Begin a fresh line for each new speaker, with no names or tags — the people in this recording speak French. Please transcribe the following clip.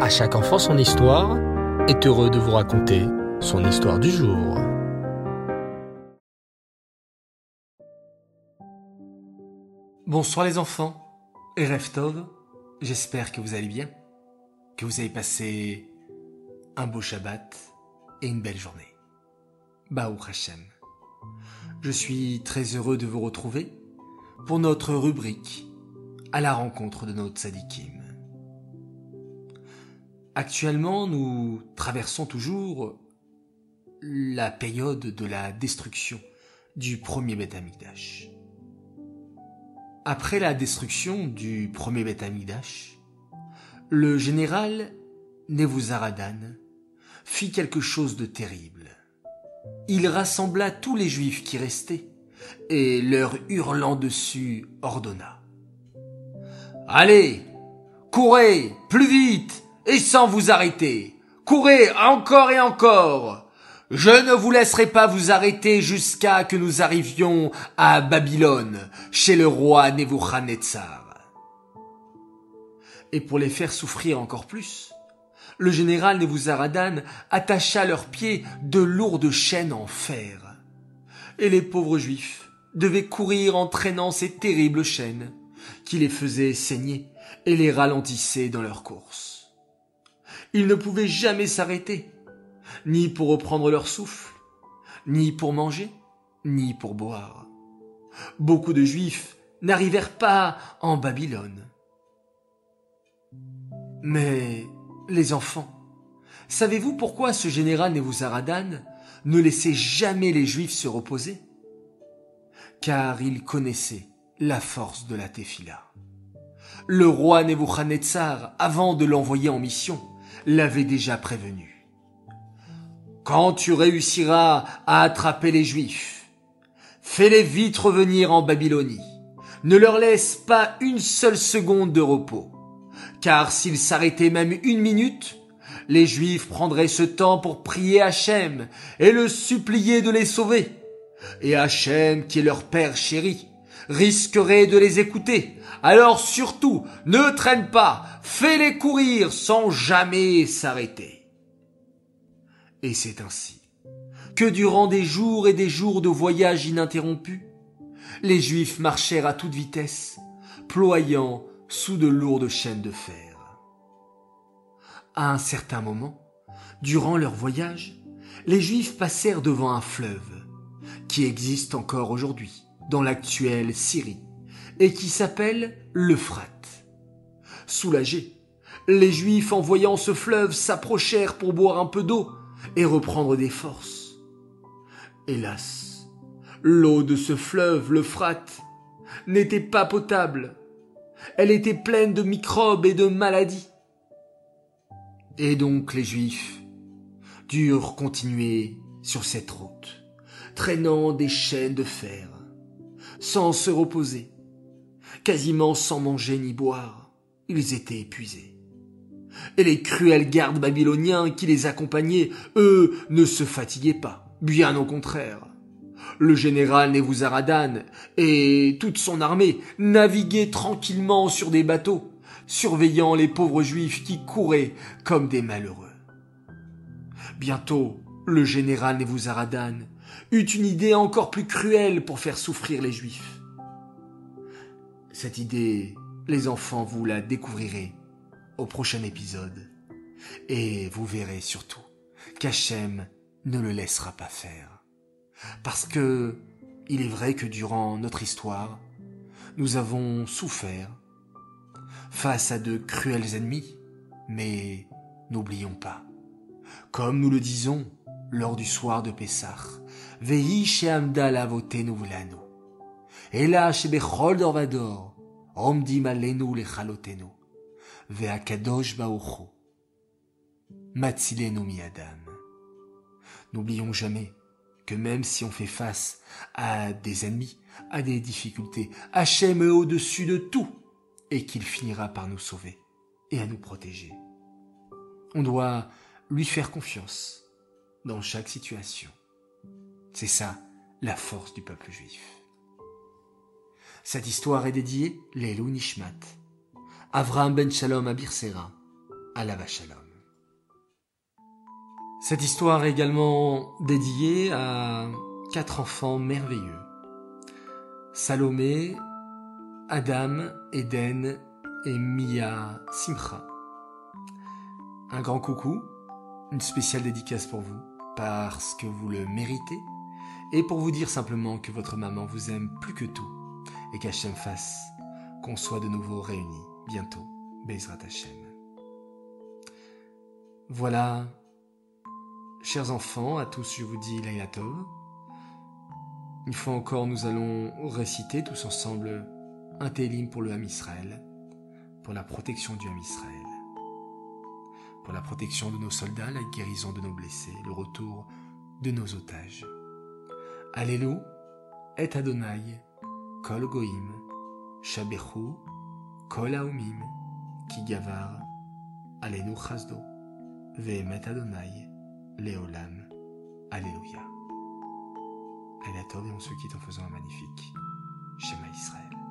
À chaque enfant son histoire est heureux de vous raconter son histoire du jour.
Bonsoir les enfants et Reftov, j'espère que vous allez bien, que vous avez passé un beau Shabbat et une belle journée. Baou Hashem. Je suis très heureux de vous retrouver pour notre rubrique à la rencontre de notre sadikim. Actuellement, nous traversons toujours la période de la destruction du premier Beth Amikdash. Après la destruction du premier Beth Amikdash, le général Nebuzaradan fit quelque chose de terrible. Il rassembla tous les juifs qui restaient et leur hurlant dessus ordonna. Allez, courez, plus vite, et sans vous arrêter. Courez encore et encore. Je ne vous laisserai pas vous arrêter jusqu'à que nous arrivions à Babylone, chez le roi Nebuchadnezzar. Et pour les faire souffrir encore plus, le général Nebuzaradan attacha leurs pieds de lourdes chaînes en fer. Et les pauvres juifs devaient courir en traînant ces terribles chaînes qui les faisaient saigner et les ralentissaient dans leur course. Ils ne pouvaient jamais s'arrêter, ni pour reprendre leur souffle, ni pour manger, ni pour boire. Beaucoup de Juifs n'arrivèrent pas en Babylone. Mais, les enfants, savez-vous pourquoi ce général Nebuzaradan ne laissait jamais les Juifs se reposer? Car il connaissait la force de la Tefila. Le roi Nebuchadnezzar, avant de l'envoyer en mission, l'avait déjà prévenu. Quand tu réussiras à attraper les Juifs, fais-les vite revenir en Babylonie. Ne leur laisse pas une seule seconde de repos. Car s'ils s'arrêtaient même une minute, les Juifs prendraient ce temps pour prier Hachem et le supplier de les sauver. Et Hachem, qui est leur père chéri, risquerait de les écouter. Alors surtout, ne traîne pas, fais-les courir sans jamais s'arrêter. Et c'est ainsi que durant des jours et des jours de voyage ininterrompus, les Juifs marchèrent à toute vitesse, ployant sous de lourdes chaînes de fer. À un certain moment, durant leur voyage, les Juifs passèrent devant un fleuve, qui existe encore aujourd'hui dans l'actuelle Syrie, et qui s'appelle l'Euphrate. Soulagés, les Juifs en voyant ce fleuve s'approchèrent pour boire un peu d'eau et reprendre des forces. Hélas, l'eau de ce fleuve, l'Euphrate, n'était pas potable. Elle était pleine de microbes et de maladies. Et donc les Juifs durent continuer sur cette route, traînant des chaînes de fer, sans se reposer, quasiment sans manger ni boire. Ils étaient épuisés. Et les cruels gardes babyloniens qui les accompagnaient, eux, ne se fatiguaient pas, bien au contraire. Le général Nebuzaradan et toute son armée naviguaient tranquillement sur des bateaux, surveillant les pauvres juifs qui couraient comme des malheureux. Bientôt, le général Nebuzaradan eut une idée encore plus cruelle pour faire souffrir les Juifs. Cette idée, les enfants, vous la découvrirez au prochain épisode. Et vous verrez surtout qu'Hachem ne le laissera pas faire. Parce que il est vrai que durant notre histoire, nous avons souffert face à de cruels ennemis, mais n'oublions pas, comme nous le disons lors du soir de Pessah, Vehi she'amda lavotenu shebechol dor vador, omdim alenu lechalotenu. Ve'akadosh ba'uchu. Matzilenu miadam. N'oublions jamais que même si on fait face à des ennemis, à des difficultés, Hachem est au-dessus de tout et qu'il finira par nous sauver et à nous protéger. On doit lui faire confiance dans chaque situation. C'est ça la force du peuple juif. Cette histoire est dédiée Lelou Nishmat, Avraham ben Shalom à Birsera, Shalom. Cette histoire est également dédiée à quatre enfants merveilleux. Salomé, Adam, Eden et Mia Simcha. Un grand coucou, une spéciale dédicace pour vous, parce que vous le méritez, et pour vous dire simplement que votre maman vous aime plus que tout, et qu'Hachem fasse qu'on soit de nouveau réunis bientôt. Bezrat Hachem. Voilà, chers enfants, à tous je vous dis Laila Une fois encore, nous allons réciter tous ensemble un télim pour le Ham Israël, pour la protection du Ham Israël, pour la protection de nos soldats, la guérison de nos blessés, le retour de nos otages. Allélu et Adonai, Kol Goim, Shabechu, Kol Aomim, Ki Gavar, Allélu Chazdo, Vehemet Adonai, Léolam, Alléluia. Elle et on se quitte en faisant un magnifique schéma Israël.